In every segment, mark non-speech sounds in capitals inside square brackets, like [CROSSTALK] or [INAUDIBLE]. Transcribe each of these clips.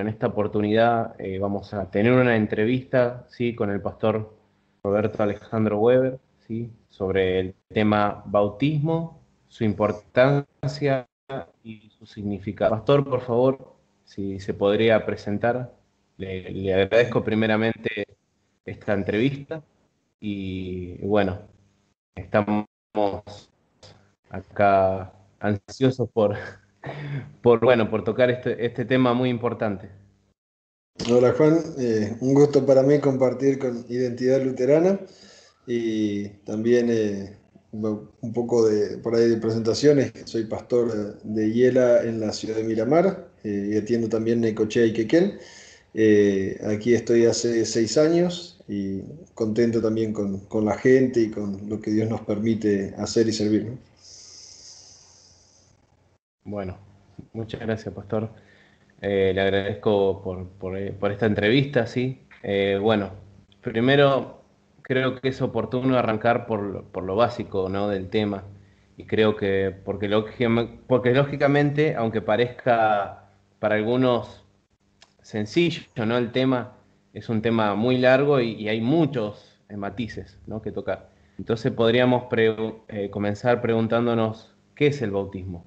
en esta oportunidad eh, vamos a tener una entrevista ¿sí? con el pastor Roberto Alejandro Weber ¿sí? sobre el tema bautismo, su importancia y su significado. Pastor, por favor, si se podría presentar. Le, agradezco primeramente esta entrevista y bueno, estamos acá ansiosos por, por, bueno, por tocar este, este tema muy importante. Hola Juan, eh, un gusto para mí compartir con Identidad Luterana y también eh, un poco de, por ahí de presentaciones. Soy pastor de Hiela en la ciudad de Miramar eh, y atiendo también Necochea y Quequén. aquí estoy hace seis años y contento también con, con, la gente y con lo que Dios nos permite hacer y servir. Bueno, muchas gracias, Pastor. Eh, le agradezco por, eh, por, esta entrevista, sí. Eh, bueno, primero creo que es oportuno arrancar por, por, lo básico ¿no? del tema. Y creo que, porque, porque lógicamente, aunque parezca para algunos sencillo, ¿no? El tema es un tema muy largo y, hay muchos matices ¿no? que tocar. Entonces podríamos comenzar preguntándonos, ¿qué es el bautismo?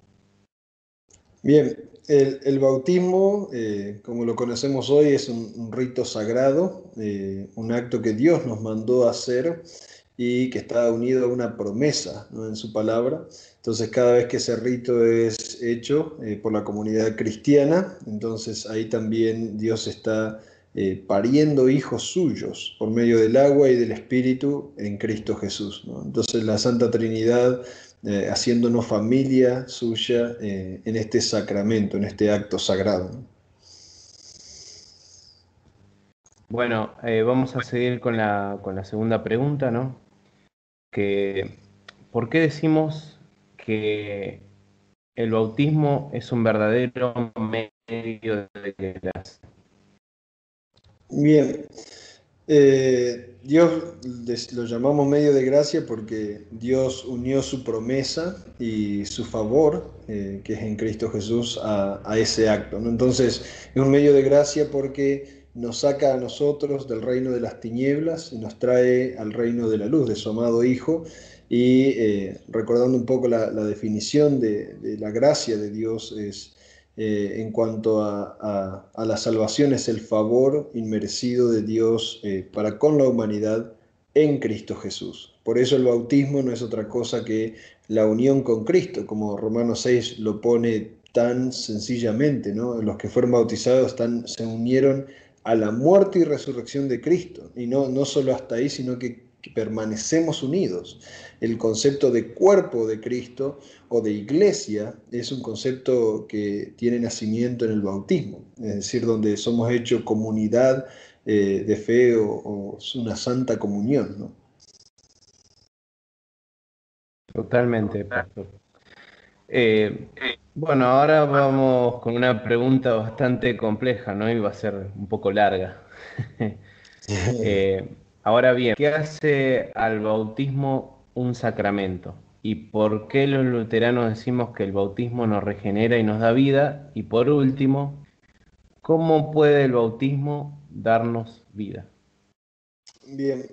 Bien, el, bautismo, eh, como lo conocemos hoy, es un, rito sagrado, eh, un acto que Dios nos mandó hacer y que está unido a una promesa en su palabra. Entonces, cada vez que ese rito es hecho eh, por la comunidad cristiana, entonces ahí también Dios está pariendo hijos suyos por medio del agua y del Espíritu en Cristo Jesús. Entonces, la Santa Trinidad eh, haciéndonos familia suya eh, en este sacramento, en este acto sagrado. Bueno, eh, vamos a seguir con la, con la segunda pregunta, ¿no? Que, ¿Por qué decimos que el bautismo es un verdadero medio de gracia? Bien, eh, Dios lo llamamos medio de gracia porque Dios unió su promesa y su favor, eh, que es en Cristo Jesús, a, ese acto. Entonces es un medio de gracia porque nos saca a nosotros del reino de las tinieblas y nos trae al reino de la luz, de su amado Hijo. Y eh, recordando un poco la, definición de, de la gracia de Dios es eh, en cuanto a, la salvación es el favor inmerecido de Dios eh, para con la humanidad en Cristo Jesús. Por eso el bautismo no es otra cosa que la unión con Cristo, como Romanos 6 lo pone tan sencillamente, ¿no? Los que fueron bautizados están, se unieron a la muerte y resurrección de Cristo, y no, no solo hasta ahí, sino que permanecemos unidos. El concepto de cuerpo de Cristo o de iglesia es un concepto que tiene nacimiento en el bautismo, es decir, donde somos hechos comunidad eh, de fe o, una santa comunión. Totalmente, pastor. Eh, bueno, ahora vamos con una pregunta bastante compleja, ¿no? Y va a ser un poco larga. [LAUGHS] [LAUGHS] eh, Ahora bien, ¿qué hace al bautismo un sacramento? ¿Y por qué los luteranos decimos que el bautismo nos regenera y nos da vida? Y por último, ¿cómo puede el bautismo darnos vida? Bien,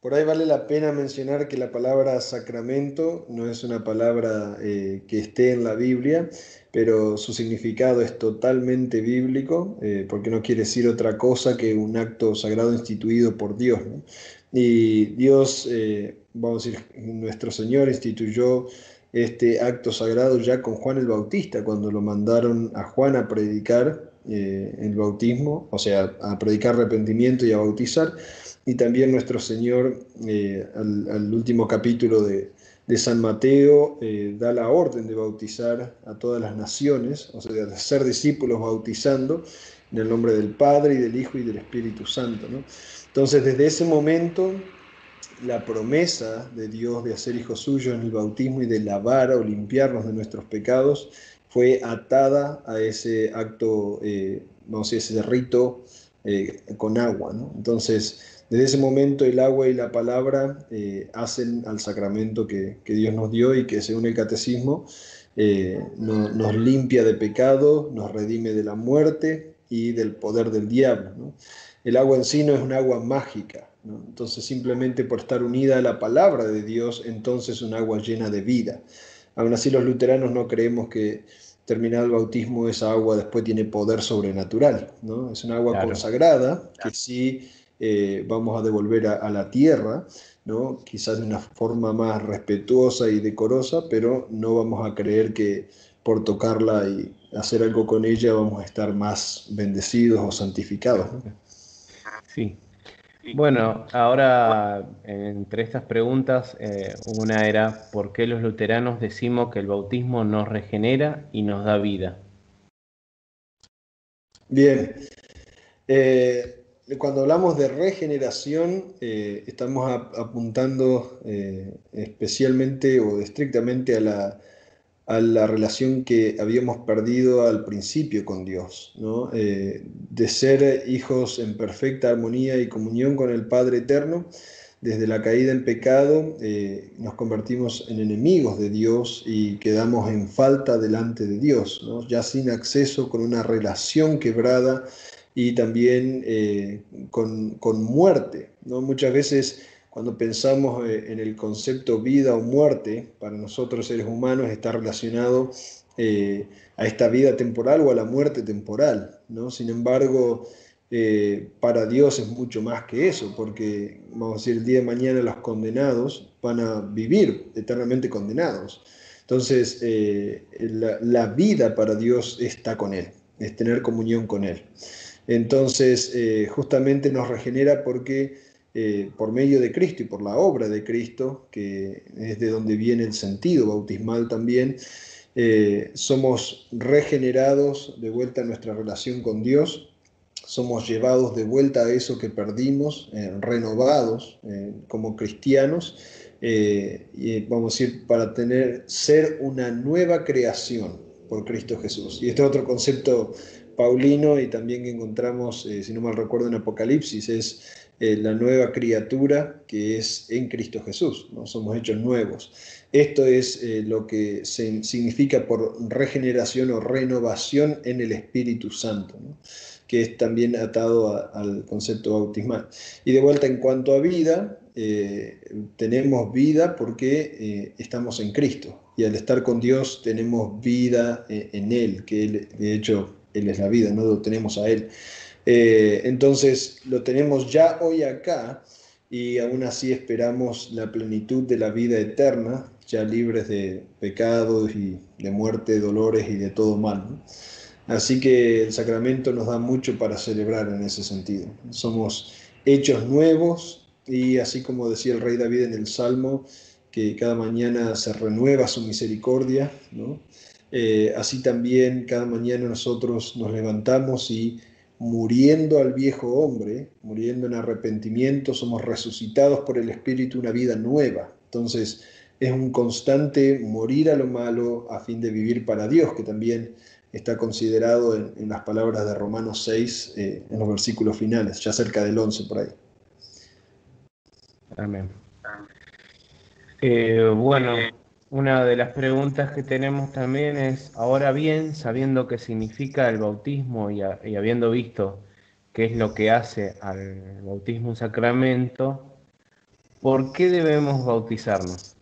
por ahí vale la pena mencionar que la palabra sacramento no es una palabra eh, que esté en la Biblia, pero su significado es totalmente bíblico, eh, porque no quiere decir otra cosa que un acto sagrado instituido por Dios. Y Dios, eh, vamos a decir, nuestro Señor instituyó este acto sagrado ya con Juan el Bautista, cuando lo mandaron a Juan a predicar eh, el bautismo, o sea, a predicar arrepentimiento y a bautizar, y también nuestro Señor al último capítulo de, de San Mateo eh, da la orden de bautizar a todas las naciones, o sea, de ser discípulos bautizando en el nombre del Padre y del Hijo y del Espíritu Santo. Entonces, desde ese momento, la promesa de Dios de hacer hijos suyos en el bautismo y de lavar o limpiarnos de nuestros pecados fue atada a ese acto, eh, no sé, ese rito eh, con agua. Entonces, desde ese momento el agua y la palabra eh, hacen al sacramento que, Dios nos dio y que según el catecismo eh, nos limpia de pecado, nos redime de la muerte y del poder del diablo. El agua en sí no es un agua mágica, entonces simplemente por estar unida a la palabra de Dios, entonces es un agua llena de vida. Aún así los luteranos no creemos que terminado el bautismo esa agua después tiene poder sobrenatural, ¿no? Es un agua consagrada que sí eh, vamos a devolver a, la tierra, ¿no? Quizás de una forma más respetuosa y decorosa, pero no vamos a creer que por tocarla y hacer algo con ella vamos a estar más bendecidos o santificados. Sí. Bueno, ahora entre estas preguntas, eh, una era, ¿por qué los luteranos decimos que el bautismo nos regenera y nos da vida? Bien, eh, cuando hablamos de regeneración, eh, estamos apuntando especialmente o estrictamente a la a la relación que habíamos perdido al principio con Dios, ¿no? Eh, de ser hijos en perfecta armonía y comunión con el Padre Eterno. Desde la caída en pecado eh, nos convertimos en enemigos de Dios y quedamos en falta delante de Dios, ¿no? ya sin acceso, con una relación quebrada y también eh, con, con, muerte. ¿no? Muchas veces cuando pensamos eh, en el concepto vida o muerte, para nosotros seres humanos está relacionado eh, a esta vida temporal o a la muerte temporal. ¿no? Sin embargo, para Dios es mucho más que eso, porque vamos a decir, el día de mañana los condenados van a vivir eternamente condenados. Entonces, la, la, vida para Dios está con Él, es tener comunión con Él. Entonces, justamente nos regenera porque eh, por medio de Cristo y por la obra de Cristo, que es de donde viene el sentido bautismal también, eh, somos regenerados de vuelta a nuestra relación con Dios, somos llevados de vuelta a eso que perdimos, eh, renovados como cristianos, y vamos a decir, para tener, ser una nueva creación por Cristo Jesús. Y este otro concepto paulino y también encontramos, si no mal recuerdo, en Apocalipsis, es eh, la nueva criatura que es en Cristo Jesús, ¿no? somos hechos nuevos. Esto es eh, lo que se, significa por regeneración o renovación en el Espíritu Santo, que es también atado al concepto bautismal. Y de vuelta en cuanto a vida, eh, tenemos vida porque estamos en Cristo y al estar con Dios tenemos vida en Él, que él, de hecho Él es la vida, no lo tenemos a Él. Eh, entonces lo tenemos ya hoy acá y aún así esperamos la plenitud de la vida eterna, ya libres de pecados y de muerte, dolores y de todo mal. Así que el sacramento nos da mucho para celebrar en ese sentido. Somos hechos nuevos y así como decía el rey David en el Salmo, que cada mañana se renueva su misericordia, eh, así también cada mañana nosotros nos levantamos y muriendo al viejo hombre, muriendo en arrepentimiento, somos resucitados por el Espíritu una vida nueva. Entonces es un constante morir a lo malo a fin de vivir para Dios, que también está considerado en, las palabras de Romanos 6, eh, en los versículos finales, ya cerca del 11 por ahí. Amén. Eh, bueno, una de las preguntas que tenemos también es, ahora bien, sabiendo qué significa el bautismo y, habiendo visto qué es lo que hace al bautismo un sacramento, ¿por qué debemos bautizarnos?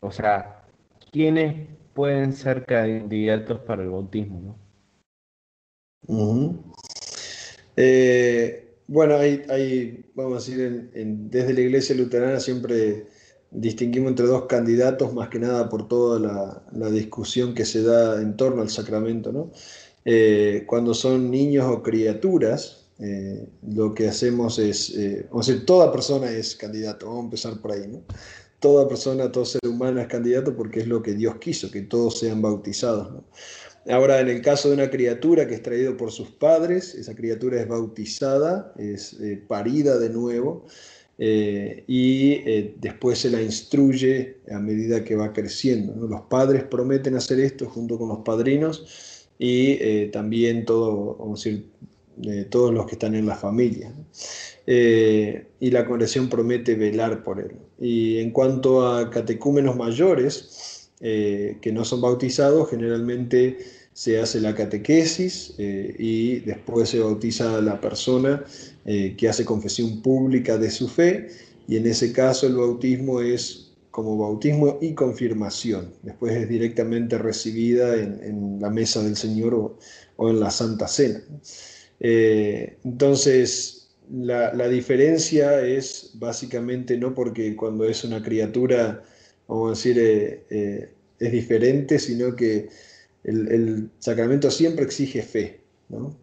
O sea, ¿quiénes pueden ser candidatos para el bautismo? Eh, bueno, hay, vamos a decir, desde la iglesia luterana siempre distinguimos entre dos candidatos, más que nada por toda la, discusión que se da en torno al sacramento. ¿no? Eh, cuando son niños o criaturas, eh, lo que hacemos es, eh, vamos a decir, toda persona es candidato, vamos a empezar por ahí. ¿no? Toda persona, todo ser humano es candidato porque es lo que Dios quiso, que todos sean bautizados. ¿no? Ahora, en el caso de una criatura que es traído por sus padres, esa criatura es bautizada, es parida de nuevo. Eh, y eh, después se la instruye a medida que va creciendo. Los padres prometen hacer esto junto con los padrinos y eh, también todo, todos los que están en la familia. y la congregación promete velar por él. Y en cuanto a catecúmenos mayores, que no son bautizados, generalmente se hace la catequesis eh, y después se bautiza a la persona eh, que hace confesión pública de su fe y en ese caso el bautismo es como bautismo y confirmación. Después es directamente recibida en, la mesa del Señor o, en la Santa Cena. Eh, entonces, la, diferencia es básicamente no porque cuando es una criatura, vamos a decir, es diferente, sino que el, sacramento siempre exige fe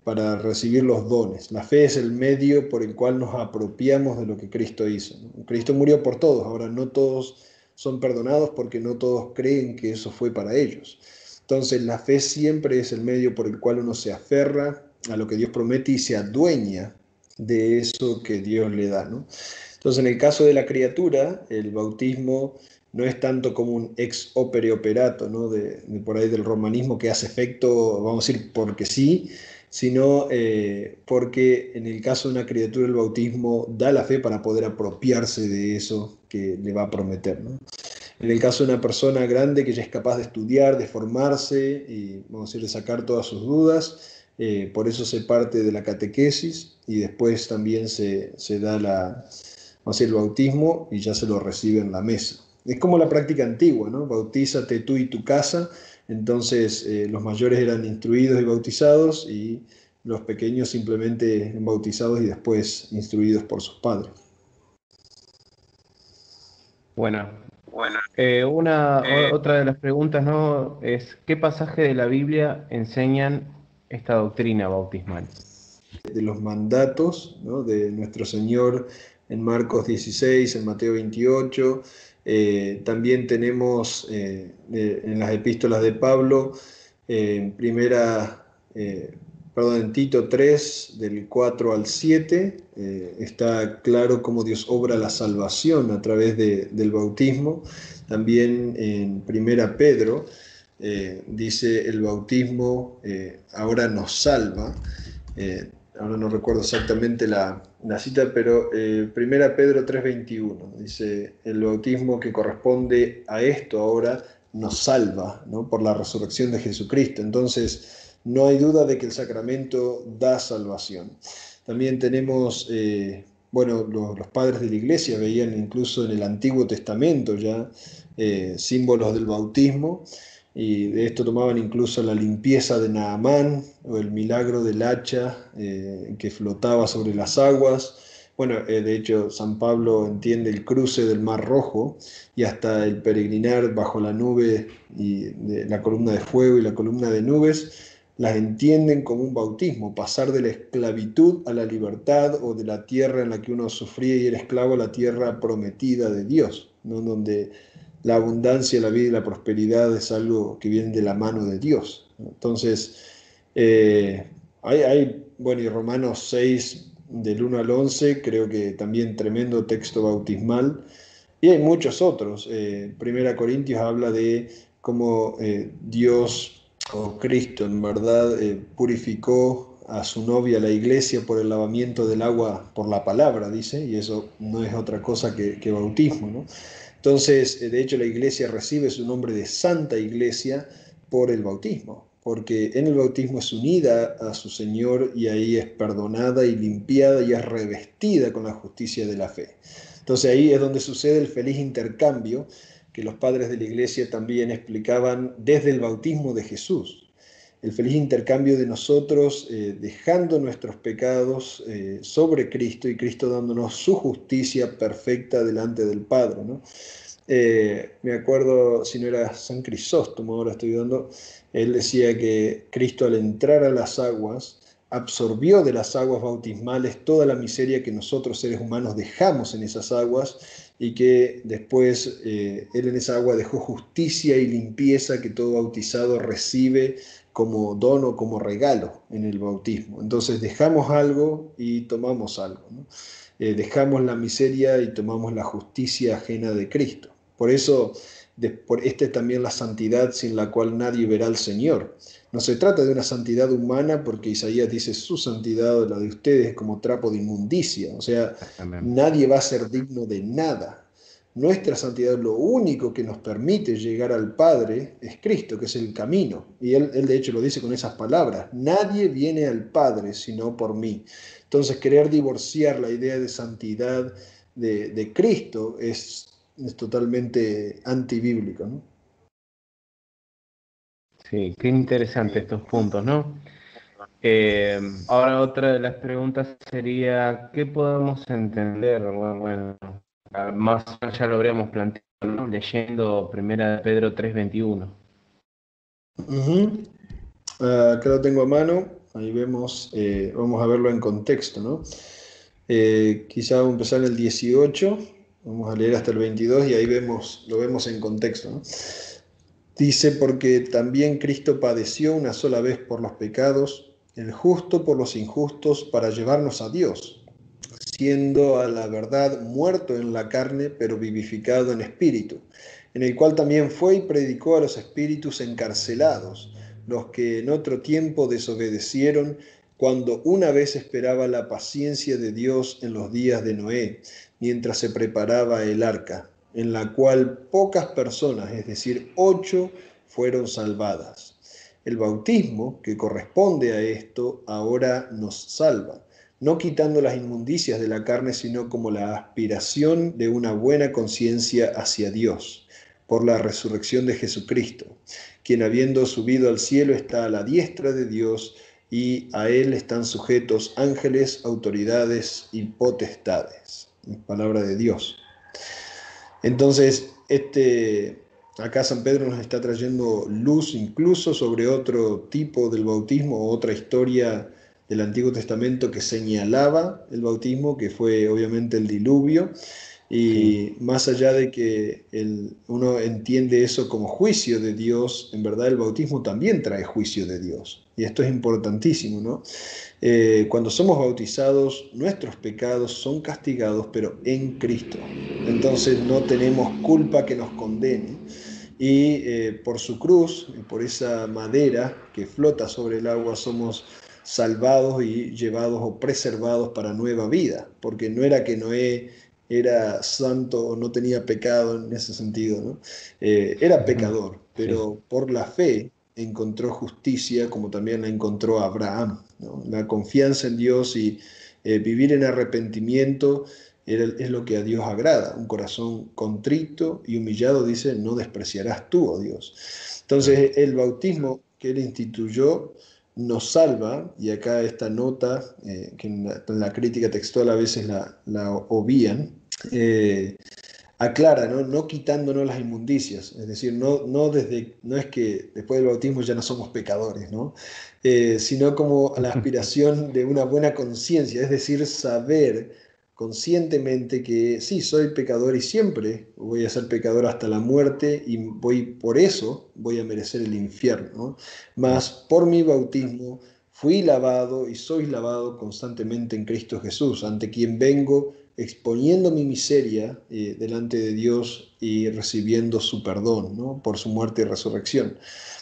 para recibir los dones. La fe es el medio por el cual nos apropiamos de lo que Cristo hizo. Cristo murió por todos, ahora no todos son perdonados porque no todos creen que eso fue para ellos. Entonces la fe siempre es el medio por el cual uno se aferra a lo que Dios promete y se adueña de eso que Dios le da. Entonces en el caso de la criatura, el bautismo no es tanto como un ex opere operato, ¿no? de, por ahí del romanismo que hace efecto, vamos a decir, porque sí, sino eh, porque en el caso de una criatura el bautismo da la fe para poder apropiarse de eso que le va a prometer. En el caso de una persona grande que ya es capaz de estudiar, de formarse y, vamos a decir, de sacar todas sus dudas, eh, por eso se parte de la catequesis y después también se, se da la, vamos a decir, el bautismo y ya se lo recibe en la mesa. Es como la práctica antigua, ¿no? Bautízate tú y tu casa. Entonces eh, los mayores eran instruidos y bautizados y los pequeños simplemente bautizados y después instruidos por sus padres. Bueno, bueno. Eh, una eh, otra de las preguntas ¿no? es ¿qué pasaje de la Biblia enseñan esta doctrina bautismal? De los mandatos ¿no? de nuestro Señor en Marcos 16, en Mateo 28, eh, también tenemos eh, en las epístolas de Pablo, en primera, eh, perdón, Tito 3, del 4 al 7, está claro cómo Dios obra la salvación a través del bautismo. También en primera Pedro dice el bautismo ahora nos salva ahora no recuerdo exactamente la, cita, pero eh, primera Pedro 3:21, dice, el bautismo que corresponde a esto ahora nos salva ¿no? por la resurrección de Jesucristo. Entonces, no hay duda de que el sacramento da salvación. También tenemos, eh, bueno, los, padres de la iglesia veían incluso en el Antiguo Testamento ya eh, símbolos del bautismo y de esto tomaban incluso la limpieza de Naamán o el milagro del hacha eh, que flotaba sobre las aguas. Bueno, eh, de hecho San Pablo entiende el cruce del Mar Rojo y hasta el peregrinar bajo la nube y la columna de fuego y la columna de nubes, las entienden como un bautismo, pasar de la esclavitud a la libertad o de la tierra en la que uno sufría y era esclavo a la tierra prometida de Dios, ¿no? donde la abundancia, la vida y la prosperidad es algo que viene de la mano de Dios. Entonces, eh, hay, bueno, y Romanos 6, del 1 al 11, creo que también tremendo texto bautismal. Y hay muchos otros. Eh, Primera Corintios habla de cómo eh, Dios o Cristo en verdad purificó a su novia, la iglesia, por el lavamiento del agua por la palabra, dice, y eso no es otra cosa que, que bautismo. ¿no? Entonces, eh, de hecho, la iglesia recibe su nombre de Santa Iglesia por el bautismo, porque en el bautismo es unida a su Señor y ahí es perdonada y limpiada y es revestida con la justicia de la fe. Entonces ahí es donde sucede el feliz intercambio que los padres de la iglesia también explicaban desde el bautismo de Jesús el feliz intercambio de nosotros eh, dejando nuestros pecados eh, sobre Cristo y Cristo dándonos su justicia perfecta delante del Padre. Eh, me acuerdo, si no era San Crisóstomo, ahora estoy dando, él decía que Cristo al entrar a las aguas absorbió de las aguas bautismales toda la miseria que nosotros seres humanos dejamos en esas aguas y que después Él en esa agua dejó justicia y limpieza que todo bautizado recibe como dono, como regalo en el bautismo. Entonces dejamos algo y tomamos algo. Eh, dejamos la miseria y tomamos la justicia ajena de Cristo. Por eso, por, esta es también la santidad sin la cual nadie verá al Señor. No se trata de una santidad humana porque Isaías dice su santidad, la de ustedes, como trapo de inmundicia. O sea, nadie va a ser digno de nada. Nuestra santidad, lo único que nos permite llegar al Padre es Cristo, que es el camino. Y él, él, de hecho lo dice con esas palabras, nadie viene al Padre sino por mí. Entonces querer divorciar la idea de santidad de, Cristo es, es totalmente antibíblico. ¿no? Sí, qué interesante estos puntos, ¿no? Eh, ahora otra de las preguntas sería, ¿qué podemos entender? Bueno, más ya lo habríamos planteado, ¿no? leyendo Primera de Pedro 3.21. acá lo tengo a mano, ahí vemos, eh, vamos a verlo en contexto, ¿no? Eh, quizá vamos a empezar en el 18, vamos a leer hasta el 22 y ahí vemos, lo vemos en contexto, ¿no? Dice, porque también Cristo padeció una sola vez por los pecados, el justo por los injustos, para llevarnos a Dios, siendo a la verdad muerto en la carne, pero vivificado en espíritu, en el cual también fue y predicó a los espíritus encarcelados, los que en otro tiempo desobedecieron, cuando una vez esperaba la paciencia de Dios en los días de Noé, mientras se preparaba el arca en la cual pocas personas, es decir, ocho, fueron salvadas. El bautismo, que corresponde a esto, ahora nos salva, no quitando las inmundicias de la carne, sino como la aspiración de una buena conciencia hacia Dios, por la resurrección de Jesucristo, quien habiendo subido al cielo está a la diestra de Dios, y a él están sujetos ángeles, autoridades y potestades. Palabra de Dios. Entonces, este, acá San Pedro nos está trayendo luz incluso sobre otro tipo del bautismo, otra historia del Antiguo Testamento que señalaba el bautismo, que fue obviamente el diluvio, y más allá de que uno entiende eso como juicio de Dios, en verdad el bautismo también trae juicio de Dios. Y esto es importantísimo, ¿no? Eh, cuando somos bautizados, nuestros pecados son castigados, pero en Cristo. Entonces no tenemos culpa que nos condene. Y eh, por su cruz, por esa madera que flota sobre el agua, somos salvados y llevados o preservados para nueva vida, porque no era que Noé era santo o no tenía pecado en ese sentido, ¿no? Eh, era pecador, pero por la fe encontró justicia como también la encontró Abraham. La confianza en Dios y eh, vivir en arrepentimiento es lo que a Dios agrada. Un corazón contrito y humillado dice, no despreciarás tú, oh Dios. Entonces el bautismo que él instituyó nos salva, y acá esta nota, eh, que en la, crítica textual a veces la, la obvían, eh, aclara, ¿no? no quitándonos las inmundicias, es decir, no, no, desde, no es que después del bautismo ya no somos pecadores, ¿no? Eh, sino como la [LAUGHS] aspiración de una buena conciencia, es decir, saber conscientemente que sí, soy pecador y siempre voy a ser pecador hasta la muerte y voy por eso voy a merecer el infierno. Mas por mi bautismo fui lavado y soy lavado constantemente en Cristo Jesús, ante quien vengo exponiendo mi miseria eh, delante de Dios y recibiendo su perdón ¿no? por su muerte y resurrección.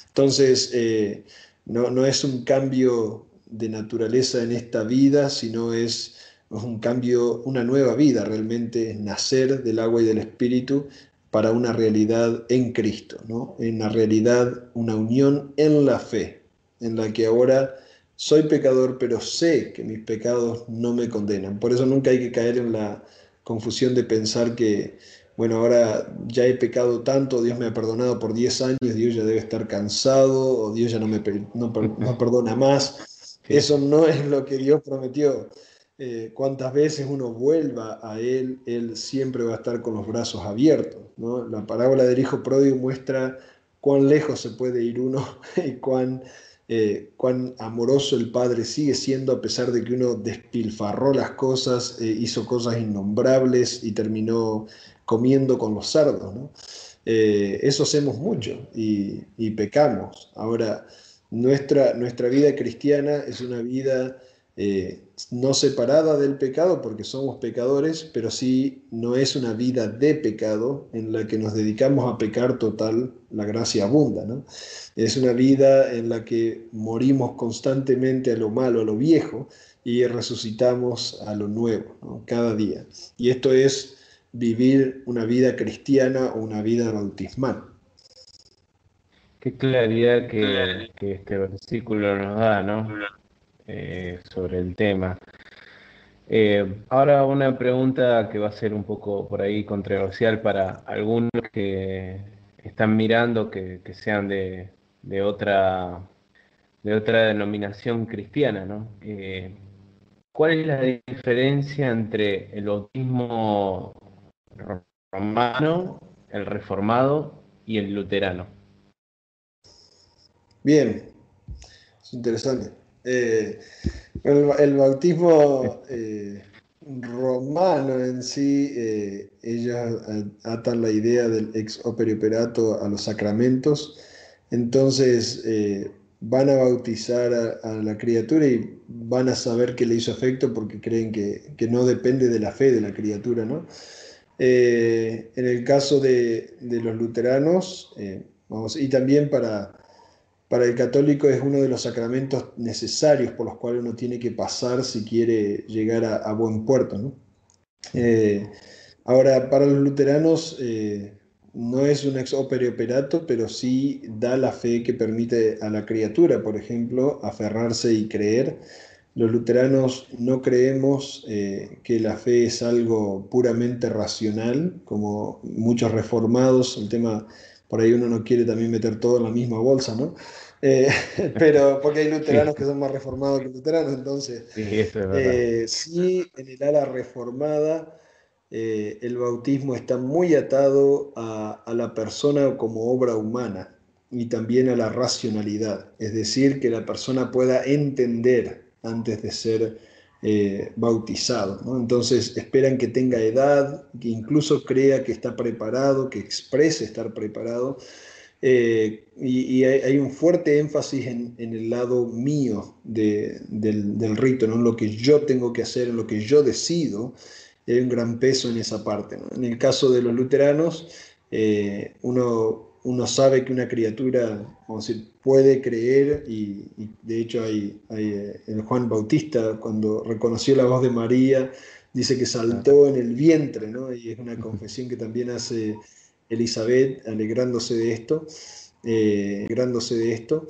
Entonces, eh, no, no, es un cambio de naturaleza en esta vida, sino es un cambio, una nueva vida, realmente es nacer del agua y del espíritu para una realidad en Cristo, ¿no? en una realidad, una unión en la fe, en la que ahora soy pecador, pero sé que mis pecados no me condenan. Por eso nunca hay que caer en la confusión de pensar que, bueno, ahora ya he pecado tanto, Dios me ha perdonado por 10 años, Dios ya debe estar cansado, o Dios ya no me no, perdona más. Eso no es lo que Dios prometió. Eh, cuantas veces uno vuelva a Él, Él siempre va a estar con los brazos abiertos. ¿no? La parábola del Hijo Pródigo muestra cuán lejos se puede ir uno [LAUGHS] y cuán eh, cuán amoroso el Padre sigue siendo a pesar de que uno despilfarró las cosas, eh, hizo cosas innombrables y terminó comiendo con los cerdos. Eh, eso hacemos mucho y, pecamos. Ahora, nuestra, nuestra vida cristiana es una vida no separada del pecado porque somos pecadores, pero sí no es una vida de pecado en la que nos dedicamos a pecar total, la gracia abunda. ¿no? Es una vida en la que morimos constantemente a lo malo, a lo viejo, y resucitamos a lo nuevo, cada día. Y esto es vivir una vida cristiana o una vida bautismal. Qué claridad que, este versículo nos da, ¿no? Eh, sobre el tema. Eh, ahora una pregunta que va a ser un poco por ahí controversial para algunos que están mirando que, sean de, otra de otra denominación cristiana, ¿no? Eh, ¿Cuál es la diferencia entre el bautismo romano, el reformado y el luterano? Bien, es interesante. Eh, el, bautismo eh, romano en sí, eh, ellos atan la idea del ex opere operato a los sacramentos, entonces van a bautizar a, la criatura y van a saber que le hizo efecto porque creen que, no depende de la fe de la criatura. ¿no? en el caso de, los luteranos, vamos, y también para para el católico es uno de los sacramentos necesarios por los cuales uno tiene que pasar si quiere llegar a, buen puerto. Eh, ahora, para los luteranos eh, no es un ex opere operato, pero sí da la fe que permite a la criatura, por ejemplo, aferrarse y creer. Los luteranos no creemos eh, que la fe es algo puramente racional, como muchos reformados, el tema por ahí uno no quiere también meter todo en la misma bolsa, ¿no? Eh, [LAUGHS] pero porque hay luteranos que son más reformados que luteranos, entonces sí, eh, sí en el ala reformada eh, el bautismo está muy atado a, a, la persona como obra humana y también a la racionalidad, es decir, que la persona pueda entender antes de ser eh, bautizado. Entonces esperan que tenga edad, que incluso crea que está preparado, que exprese estar preparado. Eh, y, hay, un fuerte énfasis en, el lado mío del, rito, ¿no? en lo que yo tengo que hacer, en lo que yo decido. Hay un gran peso en esa parte. En el caso de los luteranos, eh, uno uno sabe que una criatura, vamos decir, puede creer, y, de hecho hay, eh, el Juan Bautista, cuando reconoció la voz de María, dice que saltó en el vientre, ¿no? y es una confesión que también hace Elizabeth, alegrándose de esto, eh, alegrándose de esto.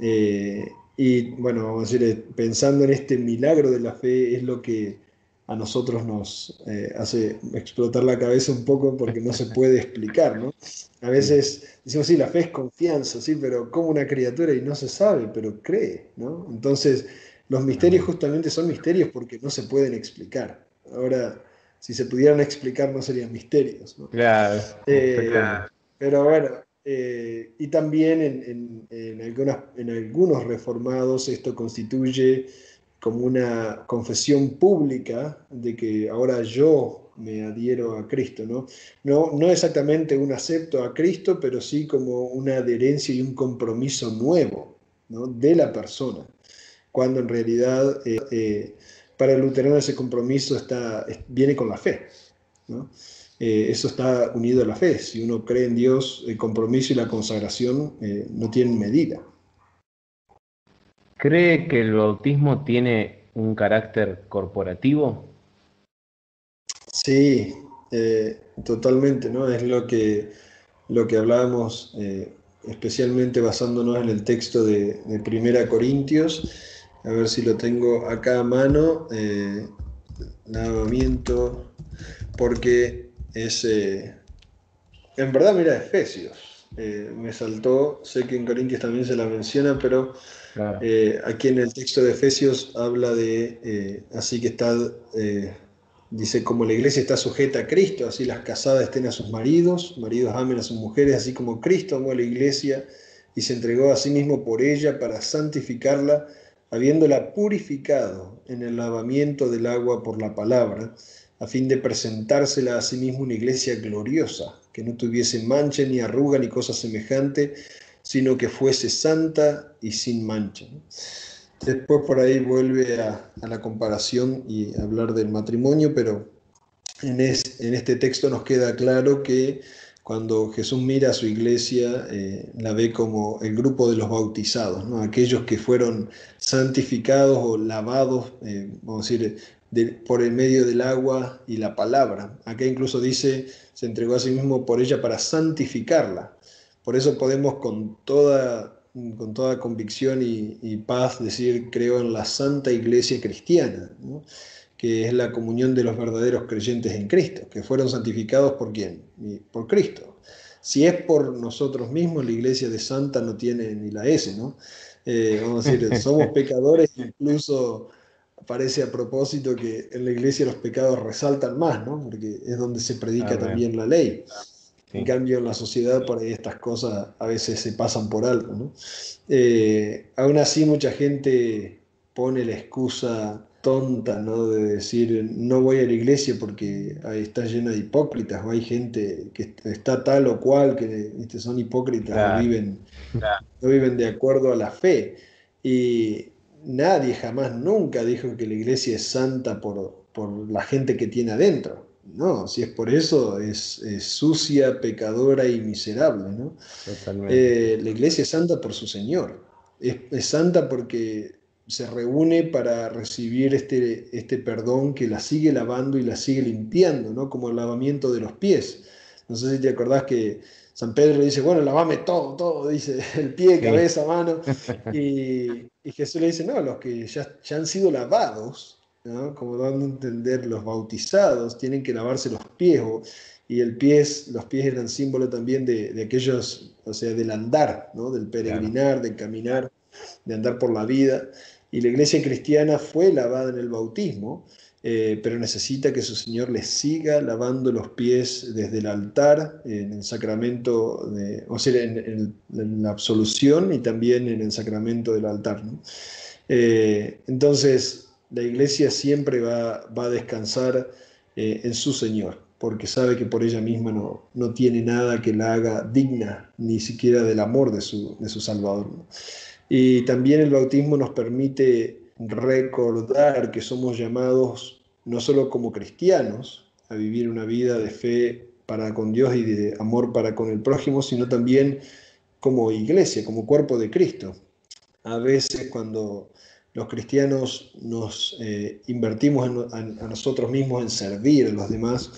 Eh, y bueno, vamos a decir, pensando en este milagro de la fe, es lo que a nosotros nos eh, hace explotar la cabeza un poco porque no se puede explicar, ¿no? A veces decimos, sí, la fe es confianza, sí, pero como una criatura y no se sabe, pero cree, ¿no? Entonces, los misterios justamente son misterios porque no se pueden explicar. Ahora, si se pudieran explicar, no serían misterios, ¿no? Claro. Eh, pero bueno, eh, y también en, en, en algunos reformados esto constituye como una confesión pública de que ahora yo me adhiero a Cristo, ¿no? No, no exactamente un acepto a Cristo, pero sí como una adherencia y un compromiso nuevo ¿no? de la persona, cuando en realidad eh, eh, para el luterano ese compromiso está, viene con la fe. ¿no? Eh, eso está unido a la fe. Si uno cree en Dios, el compromiso y la consagración no tienen medida. ¿Cree que el bautismo tiene un carácter corporativo? Sí, eh, totalmente, ¿no? Es lo que, lo que hablábamos, eh, especialmente basándonos en el texto de, Primera Corintios. A ver si lo tengo acá a mano. Eh, lavamiento, porque es. en verdad, mira, Efesios. me saltó, sé que en Corintios también se la menciona, pero eh, aquí en el texto de Efesios habla de, eh, así que está, eh, dice, como la iglesia está sujeta a Cristo, así las casadas estén a sus maridos, maridos amen a sus mujeres, así como Cristo amó a la iglesia y se entregó a sí mismo por ella para santificarla, habiéndola purificado en el lavamiento del agua por la palabra, a fin de presentársela a sí mismo una iglesia gloriosa, que no tuviese mancha ni arruga ni cosa semejante, sino que fuese santa y sin mancha. Después por ahí vuelve a, la comparación y hablar del matrimonio, pero en, este texto nos queda claro que cuando Jesús mira a su iglesia, eh, la ve como el grupo de los bautizados, aquellos que fueron santificados o lavados, eh, vamos a decir, por el medio del agua y la palabra. Acá incluso dice, se entregó a sí mismo por ella para santificarla. Por eso podemos con toda, con toda convicción y, paz decir, creo en la Santa Iglesia Cristiana, que es la comunión de los verdaderos creyentes en Cristo, que fueron santificados por quién? Por Cristo. Si es por nosotros mismos, la iglesia de Santa no tiene ni la S, ¿no? Eh, vamos a decir, [LAUGHS] somos pecadores, incluso parece a propósito que en la iglesia los pecados resaltan más, ¿no? Porque es donde se predica también la ley. En cambio, en la sociedad por ahí estas cosas a veces se pasan por alto, ¿no? Eh, aún así, mucha gente pone la excusa tonta, ¿no? De decir, no voy a la iglesia porque ahí está llena de hipócritas, o hay gente que está tal o cual, que son hipócritas, no, viven, no viven de acuerdo a la fe. Y nadie jamás, nunca dijo que la iglesia es santa por, por la gente que tiene adentro. No, si es por eso, es, sucia, pecadora y miserable. ¿no? Eh, la iglesia es santa por su Señor. Es, es santa porque se reúne para recibir este, este perdón que la sigue lavando y la sigue limpiando, ¿no? como el lavamiento de los pies. No sé si te acordás que San Pedro dice, bueno, lavame todo, todo, dice, [LAUGHS] el pie, cabeza, mano. [LAUGHS] Y, Jesús le dice, no, los que ya, ya han sido lavados, ¿no? como dando a entender los bautizados, tienen que lavarse los pies. y el pies, los pies eran símbolo también de, de aquellos, o sea, del andar, ¿no? del peregrinar, del caminar, de andar por la vida y la iglesia cristiana fue lavada en el bautismo, eh, pero necesita que su Señor les siga lavando los pies desde el altar, en el sacramento, de, o sea, en, la absolución y también en el sacramento del altar. Eh, entonces, la iglesia siempre va, va a descansar eh, en su Señor, porque sabe que por ella misma no, no tiene nada que la haga digna, ni siquiera del amor de su, de su Salvador. Y también el bautismo nos permite recordar que somos llamados no solo como cristianos a vivir una vida de fe para con Dios y de amor para con el prójimo, sino también como iglesia, como cuerpo de Cristo. A veces cuando los cristianos nos eh, invertimos a nosotros mismos en servir a los demás,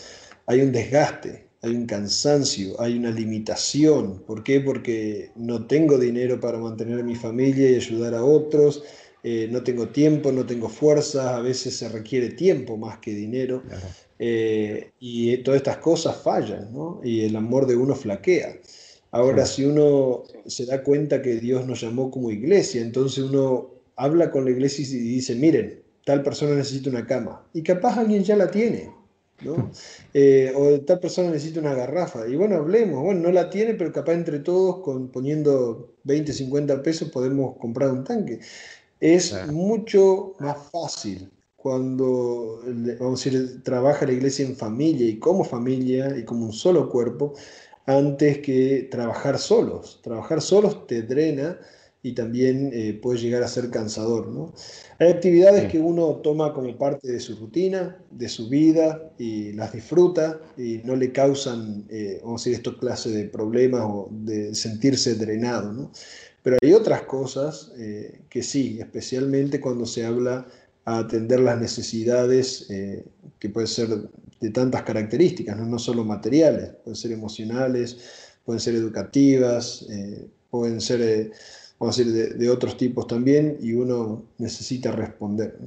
hay un desgaste, hay un cansancio, hay una limitación. ¿Por qué? Porque no tengo dinero para mantener a mi familia y ayudar a otros, eh, no tengo tiempo, no tengo fuerzas, a veces se requiere tiempo más que dinero. Eh, y todas estas cosas fallan, ¿no? Y el amor de uno flaquea. Ahora, si uno se da cuenta que Dios nos llamó como iglesia, entonces uno habla con la iglesia y dice, miren, tal persona necesita una cama. Y capaz alguien ya la tiene. ¿no? [LAUGHS] Eh, o tal persona necesita una garrafa. Y bueno, hablemos, bueno, no la tiene, pero capaz entre todos, con, poniendo 20, 50 pesos, podemos comprar un tanque. Es mucho más fácil cuando, vamos a decir, trabaja la iglesia en familia y como familia y como un solo cuerpo, antes que trabajar solos. Trabajar solos te drena y también eh, puede llegar a ser cansador. ¿no? Hay actividades que uno toma como parte de su rutina, de su vida, y las disfruta y no le causan, eh, vamos a decir, esto clase de problemas o de sentirse drenado. ¿no? Pero hay otras cosas eh, que sí, especialmente cuando se habla a atender las necesidades que pueden ser de tantas características, ¿no? no solo materiales, pueden ser emocionales, pueden ser educativas, pueden ser vamos a decir, de, otros tipos también, y uno necesita responder.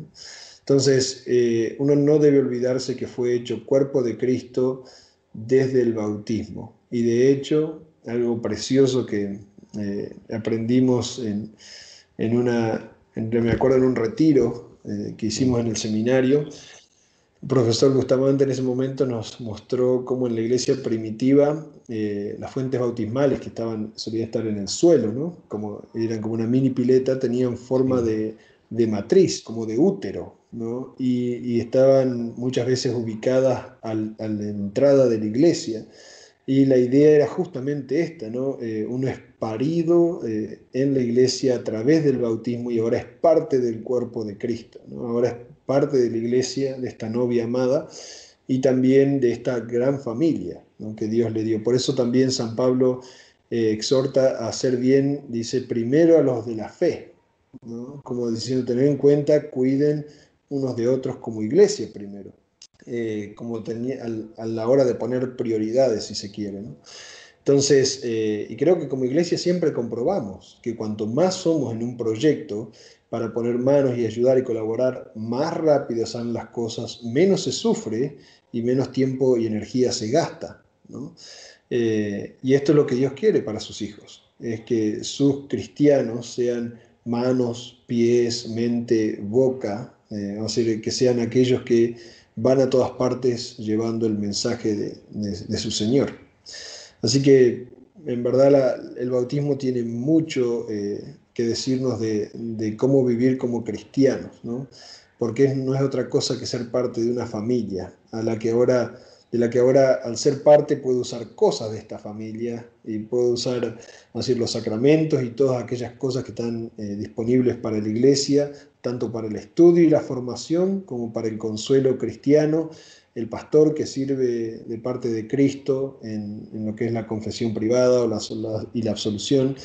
Entonces, eh, uno no debe olvidarse que fue hecho cuerpo de Cristo desde el bautismo. Y de hecho, algo precioso que eh, aprendimos en, una, me acuerdo en un retiro eh, que hicimos en el seminario, el profesor Bustamante en ese momento nos mostró cómo en la iglesia primitiva eh, las fuentes bautismales que estaban, solían estar en el suelo, ¿no? como, eran como una mini pileta, tenían forma de, de matriz, como de útero, ¿no? y, y, estaban muchas veces ubicadas al, a la entrada de la iglesia. Y la idea era justamente esta, ¿no? Eh, uno es parido eh, en la iglesia a través del bautismo y ahora es parte del cuerpo de Cristo, ¿no? ahora es parte de la iglesia, de esta novia amada y también de esta gran familia que Dios le dio. Por eso también San Pablo eh, exhorta a hacer bien, dice, primero a los de la fe, como diciendo, tener en cuenta, cuiden unos de otros como iglesia primero, eh, como tenía, a la hora de poner prioridades, si se quiere. Entonces, eh, y creo que como iglesia siempre comprobamos que cuanto más somos en un proyecto para poner manos y ayudar y colaborar, más rápido salen las cosas, menos se sufre y menos tiempo y energía se gasta. Eh, y esto es lo que Dios quiere para sus hijos, es que sus cristianos sean manos, pies, mente, boca, eh, que sean aquellos que van a todas partes llevando el mensaje de, su Señor. Así que en verdad el bautismo tiene mucho eh, que decirnos de, cómo vivir como cristianos, ¿no? porque no es otra cosa que ser parte de una familia a la que ahora de la que ahora al ser parte puedo usar cosas de esta familia y puedo usar decir, los sacramentos y todas aquellas cosas que están eh, disponibles para la iglesia, tanto para el estudio y la formación como para el consuelo cristiano, el pastor que sirve de parte de Cristo en, lo que es la confesión privada y la absolución,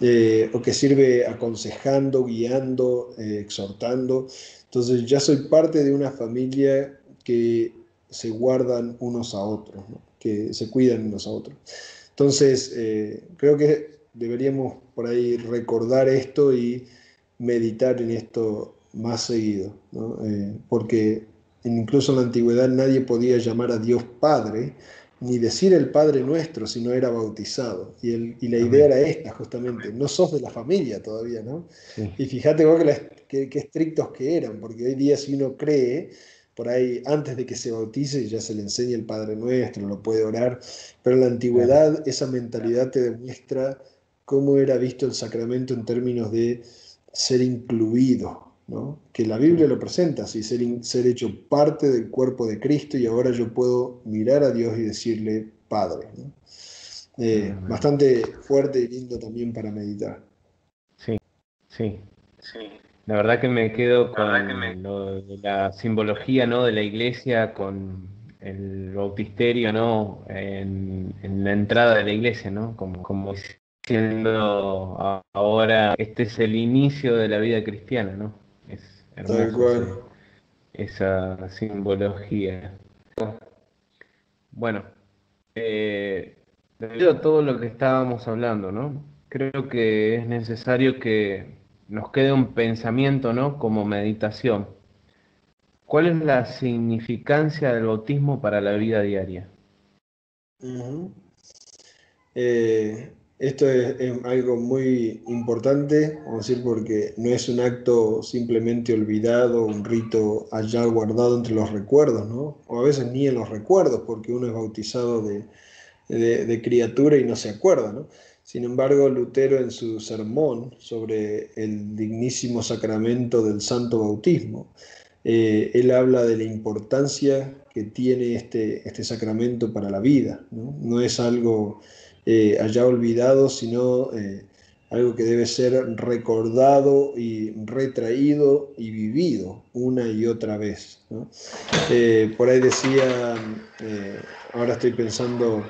eh, o que sirve aconsejando, guiando, eh, exhortando. Entonces ya soy parte de una familia que se guardan unos a otros, que se cuidan unos a otros. Entonces, eh, creo que deberíamos por ahí recordar esto y meditar en esto más seguido, porque incluso en la antigüedad nadie podía llamar a Dios Padre, ni decir el Padre nuestro si no era bautizado. Y, el, y la idea era esta, justamente, no sos de la familia todavía, ¿no? Y fíjate vos que, que, estrictos que eran, porque hoy día si uno cree, por ahí antes de que se bautice ya se le enseña el Padre Nuestro, lo puede orar, pero en la antigüedad esa mentalidad te demuestra cómo era visto el sacramento en términos de ser incluido, ¿no? que la Biblia lo presenta así, ser, ser hecho parte del cuerpo de Cristo y ahora yo puedo mirar a Dios y decirle Padre. Eh, bastante fuerte y lindo también para meditar. Sí, sí, sí. La verdad que me quedo con la simbología ¿no? de la iglesia, con el bautisterio ¿no? En, la entrada de la iglesia, ¿no? como, como diciendo ahora, este es el inicio de la vida cristiana, ¿no? Hermoso esa simbología. Bueno, eh, debido a todo lo que estábamos hablando, ¿no? creo que es necesario que nos quede un pensamiento, ¿no? Como meditación. ¿Cuál es la significancia del bautismo para la vida diaria? Eh, esto es, algo muy importante, vamos a decir, porque no es un acto simplemente olvidado, un rito allá guardado entre los recuerdos, ¿no? O a veces ni en los recuerdos, porque uno es bautizado de, criatura y no se acuerda, ¿no? Sin embargo, Lutero en su sermón sobre el dignísimo sacramento del santo bautismo, eh, él habla de la importancia que tiene este, este sacramento para la vida. No, es algo eh, allá olvidado, sino eh, algo que debe ser recordado y retraído y vivido una y otra vez. por ahí decía, ahora estoy pensando,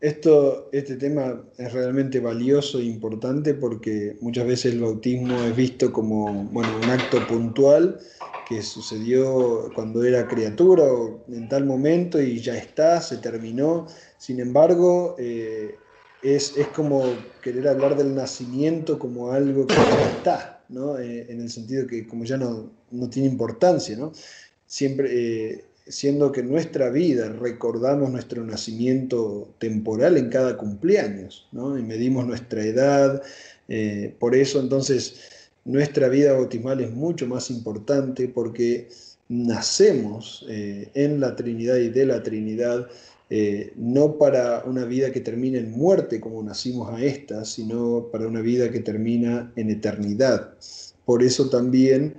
esto, este tema es realmente valioso e importante porque muchas veces el bautismo es visto como bueno, un acto puntual que sucedió cuando era criatura o en tal momento y ya está, se terminó. Sin embargo, eh, es, como querer hablar del nacimiento como algo que ya está, ¿no? Eh, en el sentido que como ya no, no tiene importancia. ¿no? Siempre, eh, siendo que en nuestra vida recordamos nuestro nacimiento temporal en cada cumpleaños, ¿no? y medimos nuestra edad. Eh, por eso entonces nuestra vida bautismal es mucho más importante porque nacemos eh, en la Trinidad y de la Trinidad, eh, no para una vida que termina en muerte como nacimos a esta, sino para una vida que termina en eternidad. Por eso también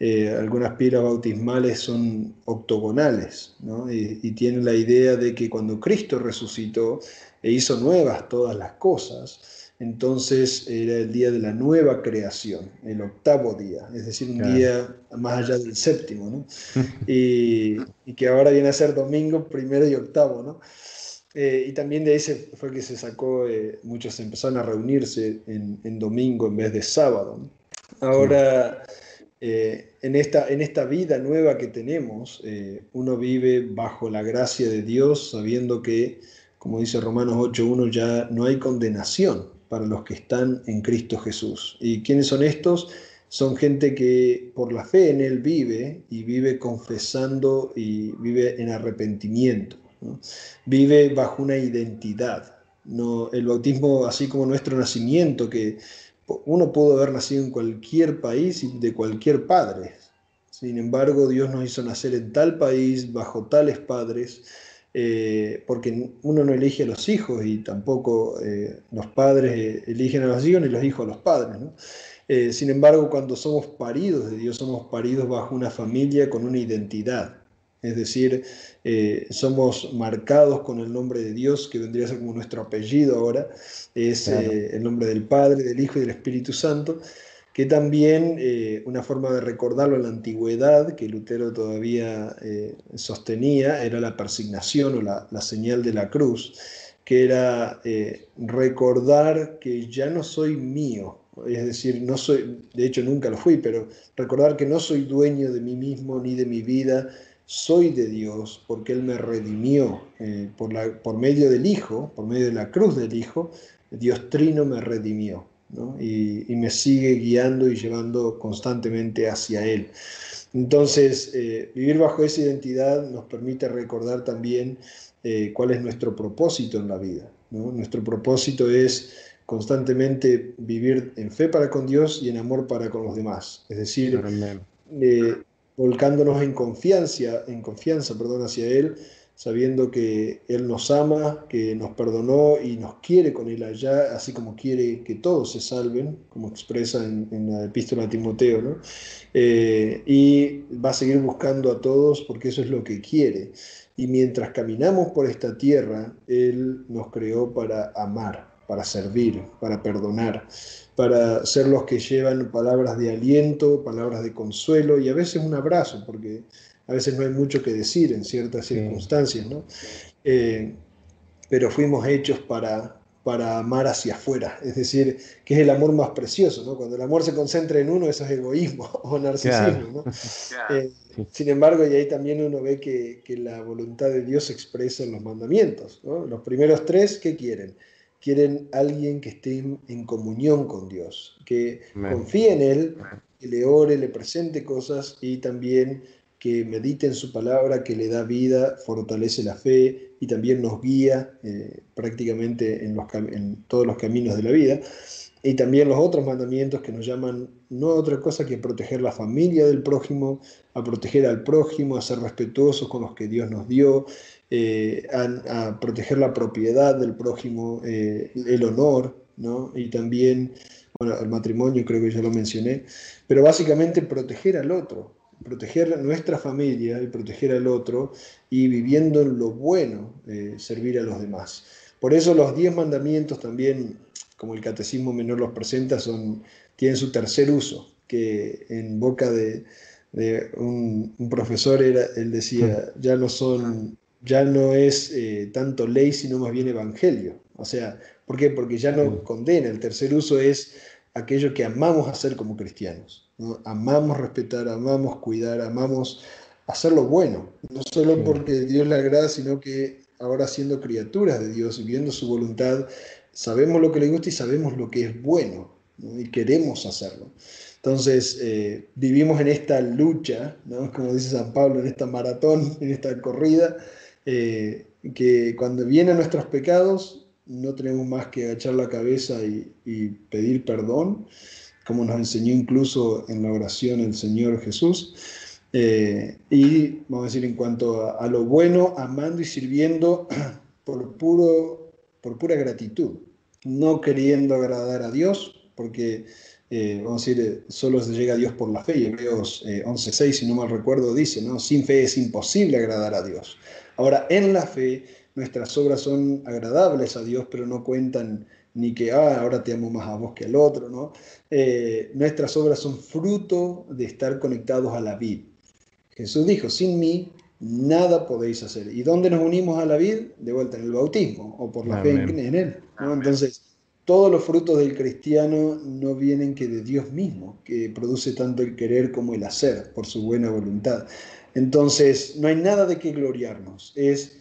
eh, algunas piedras bautismales son octogonales y, tienen la idea de que cuando Cristo resucitó e hizo nuevas todas las cosas, entonces era el día de la nueva creación, el octavo día, es decir, un día más allá del séptimo, [LAUGHS] y, que ahora viene a ser domingo, primero y octavo. Eh, y también de ese fue que se sacó, eh, muchos empezaron a reunirse en, domingo en vez de sábado. Ahora... eh, en, esta, en esta vida nueva que tenemos, uno vive bajo la gracia de Dios, sabiendo que, como dice Romanos 8.1, ya no hay condenación para los que están en Cristo Jesús. ¿Y quiénes son estos? Son gente que por la fe en Él vive y vive confesando y vive en arrepentimiento. Vive bajo una identidad. No, el bautismo, así como nuestro nacimiento, que uno pudo haber nacido en cualquier país y de cualquier padre. Sin embargo, Dios nos hizo nacer en tal país, bajo tales padres, eh, porque uno no elige a los hijos y tampoco eh, los padres eh, eligen a los hijos ni los hijos a los padres. sin embargo, cuando somos paridos de Dios, somos paridos bajo una familia con una identidad. Es decir, eh, somos marcados con el nombre de Dios, que vendría a ser como nuestro apellido ahora, es eh, el nombre del Padre, del Hijo y del Espíritu Santo, que también eh, una forma de recordarlo en la antigüedad, que Lutero todavía sostenía, era la persignación o la, señal de la cruz, que era recordar que ya no soy mío, es decir, no soy, de hecho nunca lo fui, pero recordar que no soy dueño de mí mismo ni de mi vida, soy de Dios porque Él me redimió eh, por, la, por, medio del Hijo, por medio de la cruz del Hijo, Dios Trino me redimió y, me sigue guiando y llevando constantemente hacia Él. Entonces, eh, vivir bajo esa identidad nos permite recordar también eh, cuál es nuestro propósito en la vida. Nuestro propósito es constantemente vivir en fe para con Dios y en amor para con los demás. Es decir, volcándonos en confianza, en confianza perdón, hacia Él, sabiendo que Él nos ama, que nos perdonó y nos quiere con Él allá, así como quiere que todos se salven, como expresa en, la epístola a Timoteo, ¿no? Eh, y va a seguir buscando a todos porque eso es lo que quiere. Y mientras caminamos por esta tierra, Él nos creó para amar, para servir, para perdonar para ser los que llevan palabras de aliento, palabras de consuelo y a veces un abrazo, porque a veces no hay mucho que decir en ciertas circunstancias, ¿no? Eh, pero fuimos hechos para, para amar hacia afuera, es decir, que es el amor más precioso, ¿no? Cuando el amor se concentra en uno, eso es egoísmo [LAUGHS] o narcisismo, ¿no? Eh, sin embargo, y ahí también uno ve que, que, la voluntad de Dios se expresa en los mandamientos, ¿no? Los primeros tres, ¿qué quieren? quieren alguien que esté en comunión con Dios, que confíe en Él, que le ore, le presente cosas y también que medite en su palabra, que le da vida, fortalece la fe y también nos guía eh, prácticamente en, los, en todos los caminos de la vida. Y también los otros mandamientos que nos llaman no otra cosa que proteger la familia del prójimo, a proteger al prójimo, a ser respetuosos con los que Dios nos dio, eh, a, proteger la propiedad del prójimo, eh, el honor, ¿no? Y también, bueno, el matrimonio creo que ya lo mencioné, pero básicamente proteger al otro, proteger nuestra familia y proteger al otro y viviendo en lo bueno, eh, servir a los demás. Por eso los diez mandamientos también, como el catecismo menor los presenta, son, tienen su tercer uso, que en boca de, un, un, profesor era, él decía, ya no son ya no es eh, tanto ley, sino más bien evangelio. O sea, ¿por qué? Porque ya no condena. El tercer uso es aquello que amamos hacer como cristianos. Amamos respetar, amamos cuidar, amamos hacer lo bueno. No solo porque Dios le agrada, sino que ahora siendo criaturas de Dios y viendo su voluntad, sabemos lo que le gusta y sabemos lo que es bueno y queremos hacerlo. Entonces, eh, vivimos en esta lucha, ¿no? como dice San Pablo, en esta maratón, en esta corrida, eh, que cuando vienen nuestros pecados no tenemos más que agachar la cabeza y, pedir perdón, como nos enseñó incluso en la oración el Señor Jesús. Eh, y vamos a decir, en cuanto a, lo bueno, amando y sirviendo [CLEARS THROAT] por, puro, por pura gratitud, no queriendo agradar a Dios, porque eh, vamos a decir, solo se llega a Dios por la fe, y Hebreos 11.6, si no mal recuerdo, dice, ¿no? sin fe es imposible agradar a Dios. Ahora, en la fe, nuestras obras son agradables a Dios, pero no cuentan ni que ah, ahora te amo más a vos que al otro, ¿no? Eh, nuestras obras son fruto de estar conectados a la vid. Jesús dijo, sin mí nada podéis hacer. ¿Y dónde nos unimos a la vid? De vuelta en el bautismo o por la fe en, él. Entonces, todos los frutos del cristiano no vienen que de Dios mismo, que produce tanto el querer como el hacer por su buena voluntad. Entonces, no hay nada de qué gloriarnos, es,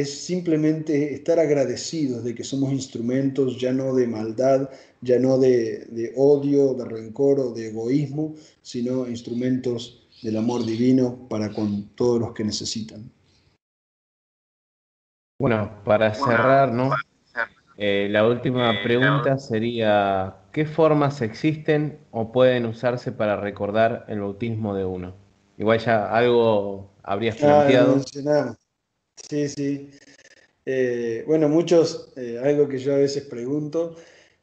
es simplemente estar agradecidos de que somos instrumentos ya no de maldad, ya no de, de odio, de rencor o de egoísmo, sino instrumentos del amor divino para con todos los que necesitan. Bueno, para cerrar, ¿no? Eh, la última eh, pregunta sería, ¿qué formas existen o pueden usarse para recordar el bautismo de uno? Igual ya algo habrías planteado. Sí, sí. Eh, bueno, muchos, algo que yo a veces pregunto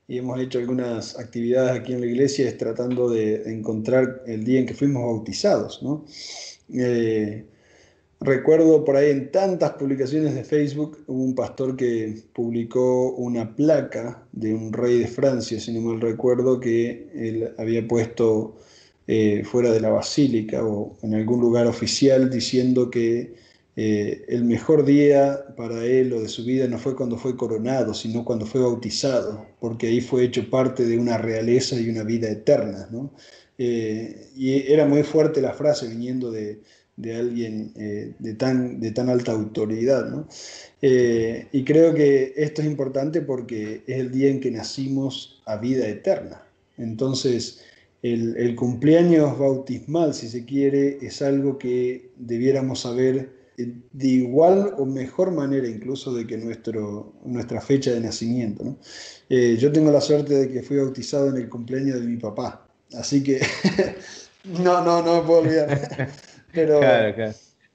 y hemos hecho algunas actividades aquí en la iglesia es tratando de, encontrar el día en que fuimos bautizados, ¿no? Recuerdo por ahí en tantas publicaciones de Facebook, hubo un pastor que publicó una placa de un rey de Francia, si no mal recuerdo, que él había puesto eh, fuera de la basílica o en algún lugar oficial diciendo que eh, el mejor día para él o de su vida no fue cuando fue coronado, sino cuando fue bautizado, porque ahí fue hecho parte de una realeza y una vida eterna. Eh, y era muy fuerte la frase viniendo de de alguien eh, de, tan, de tan alta autoridad. ¿no? Y creo que esto es importante porque es el día en que nacimos a vida eterna. Entonces, el, cumpleaños bautismal, si se quiere, es algo que debiéramos saber de igual o mejor manera incluso de que nuestro, nuestra fecha de nacimiento. ¿no? Eh, yo tengo la suerte de que fui bautizado en el cumpleaños de mi papá, así que [LAUGHS] no, no, no me puedo olvidar. [LAUGHS] Pero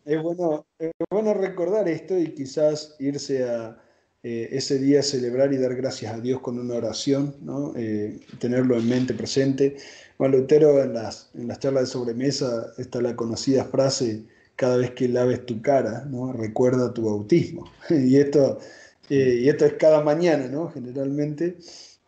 Es, bueno, es bueno recordar esto y quizás irse a eh, ese día celebrar y dar gracias a Dios con una oración, ¿no? Eh, tenerlo en mente presente. Juan Lutero en las, en las charlas de sobremesa está la conocida frase, cada vez que laves tu cara, ¿no? recuerda tu bautismo. [LAUGHS] y, esto, eh, y esto es cada mañana, ¿no? generalmente.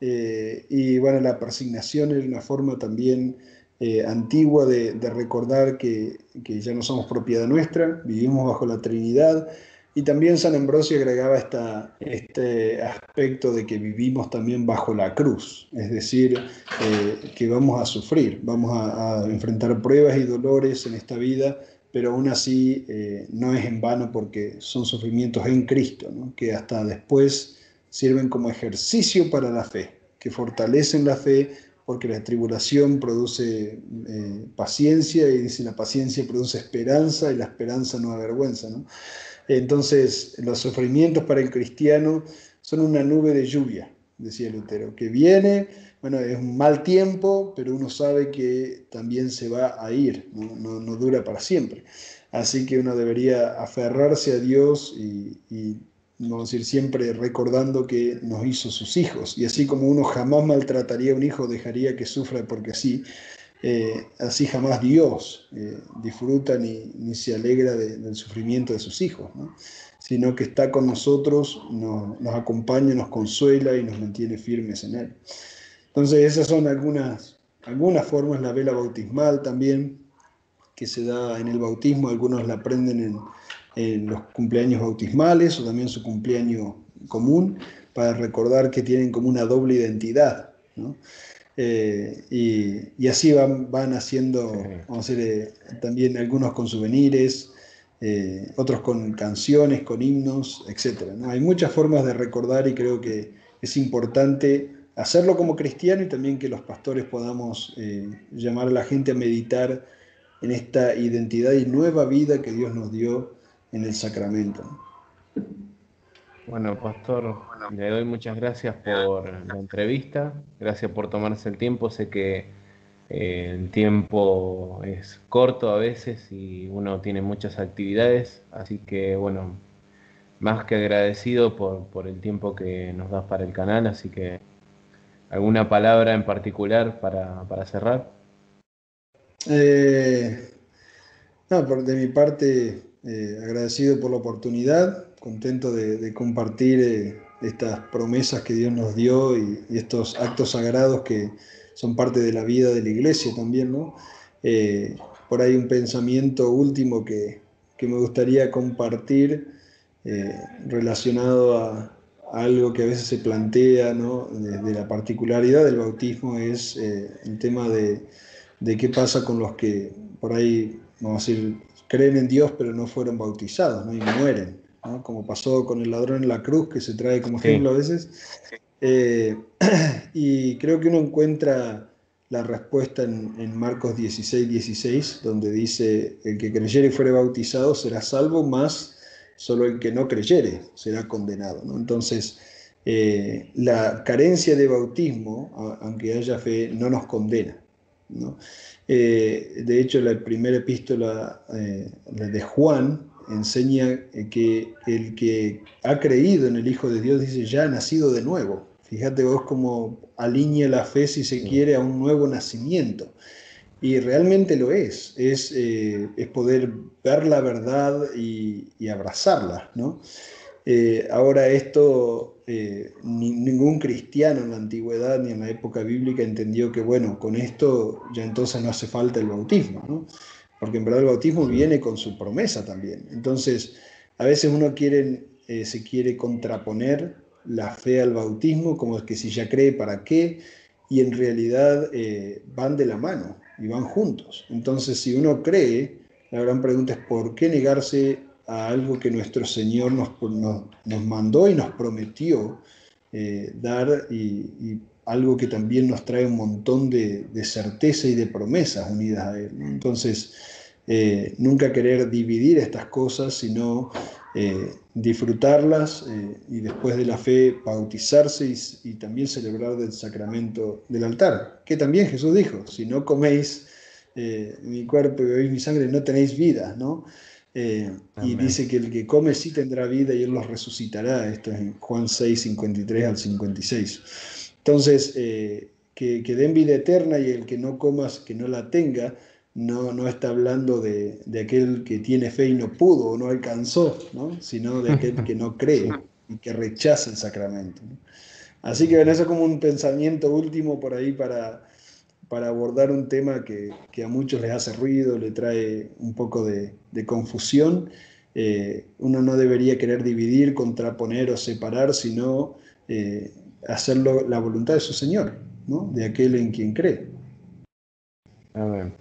y bueno, la persignación es una forma también eh, antigua de, recordar que, ya no somos propiedad nuestra, vivimos bajo la Trinidad. Y también San Ambrosio agregaba esta, este aspecto de que vivimos también bajo la cruz, es decir, eh, que vamos a sufrir, vamos a, enfrentar pruebas y dolores en esta vida, pero aún así eh, no es en vano porque son sufrimientos en Cristo, que hasta después sirven como ejercicio para la fe, que fortalecen la fe, porque la tribulación produce eh, paciencia y dice la paciencia produce esperanza y la esperanza no avergüenza. Entonces, los sufrimientos para el cristiano son una nube de lluvia, decía Lutero, que viene, bueno, es un mal tiempo, pero uno sabe que también se va a ir, no, no, dura para siempre. Así que uno debería aferrarse a Dios y, y vamos decir, siempre recordando que nos hizo sus hijos. Y así como uno jamás maltrataría a un hijo, dejaría que sufra porque sí, eh, así jamás Dios eh, disfruta ni, ni, se alegra del sufrimiento de sus hijos, sino que está con nosotros, nos, nos, acompaña, nos consuela y nos mantiene firmes en Él. Entonces esas son algunas, algunas formas, la vela bautismal también, que se da en el bautismo, algunos la aprenden en en los cumpleaños bautismales o también su cumpleaños común, para recordar que tienen como una doble identidad. Eh, y, así van, van haciendo, vamos a decir, eh, también algunos con souvenirs, eh, otros con canciones, con himnos, etc. Hay muchas formas de recordar y creo que es importante hacerlo como cristiano y también que los pastores podamos llamar a la gente a meditar en esta identidad y nueva vida que Dios nos dio en el sacramento. Bueno, pastor, le doy muchas gracias por la entrevista, gracias por tomarse el tiempo, sé que eh, el tiempo es corto a veces y uno tiene muchas actividades, así que bueno, más que agradecido por, el tiempo que nos das para el canal, así que alguna palabra en particular para, cerrar. Eh, no, por, de mi parte, eh, agradecido por la oportunidad, contento de, compartir eh, estas promesas que Dios nos dio y, estos actos sagrados que son parte de la vida de la iglesia también, ¿no? Por ahí un pensamiento último que, me gustaría compartir relacionado a, algo que a veces se plantea ¿no? de, la particularidad del bautismo es eh, el tema de, de, qué pasa con los que por ahí, vamos a decir, creen en Dios pero no fueron bautizados ¿no? y mueren, ¿no? como pasó con el ladrón en la cruz, que se trae como ejemplo a veces. Eh, [CLEARS THROAT] y creo que uno encuentra la respuesta en, Marcos 16, 16, donde dice, el que creyere y fuere bautizado será salvo, más solo el que no creyere será condenado. ¿no? Entonces, eh, la carencia de bautismo, aunque haya fe, no nos condena. ¿no? Eh, de hecho, la primera epístola eh, de Juan enseña que el que ha creído en el Hijo de Dios dice ya ha nacido de nuevo. Fíjate vos cómo alinea la fe, si se quiere, a un nuevo nacimiento. Y realmente lo es, es, eh, es poder ver la verdad y, abrazarla. ¿no? Eh, ahora esto, eh, ningún cristiano en la antigüedad ni en la época bíblica entendió que, bueno, con esto ya entonces no hace falta el bautismo, ¿no? porque en verdad el bautismo viene con su promesa también. Entonces, a veces uno quiere, se quiere contraponer la fe al bautismo, como es que si ya cree, ¿para qué? Y en realidad eh, van de la mano y van juntos. Entonces, si uno cree, la gran pregunta es ¿por qué negarse a algo que nuestro Señor nos, nos, mandó y nos prometió eh, dar y, algo que también nos trae un montón de, certeza y de promesas unidas a Él? Entonces, eh, nunca querer dividir estas cosas, sino eh, disfrutarlas eh, y después de la fe bautizarse y, también celebrar del sacramento del altar, que también Jesús dijo, si no coméis eh, mi cuerpo y bebéis mi sangre, no tenéis vida, ¿no? y dice que el que come sí tendrá vida y él los resucitará, esto es en Juan 6, 53 al 56. Entonces, que, que den vida eterna y el que no comas, que no la tenga, no, no está hablando de, aquel que tiene fe y no pudo o no alcanzó, sino de aquel que no cree y que rechaza el sacramento. Así que bueno, eso es como un pensamiento último por ahí para, para abordar un tema que, a muchos les hace ruido, le trae un poco de, confusión. Eh, uno no debería querer dividir, contraponer o separar, sino eh, hacerlo la voluntad de su Señor, ¿no? de aquel en quien cree. Amén.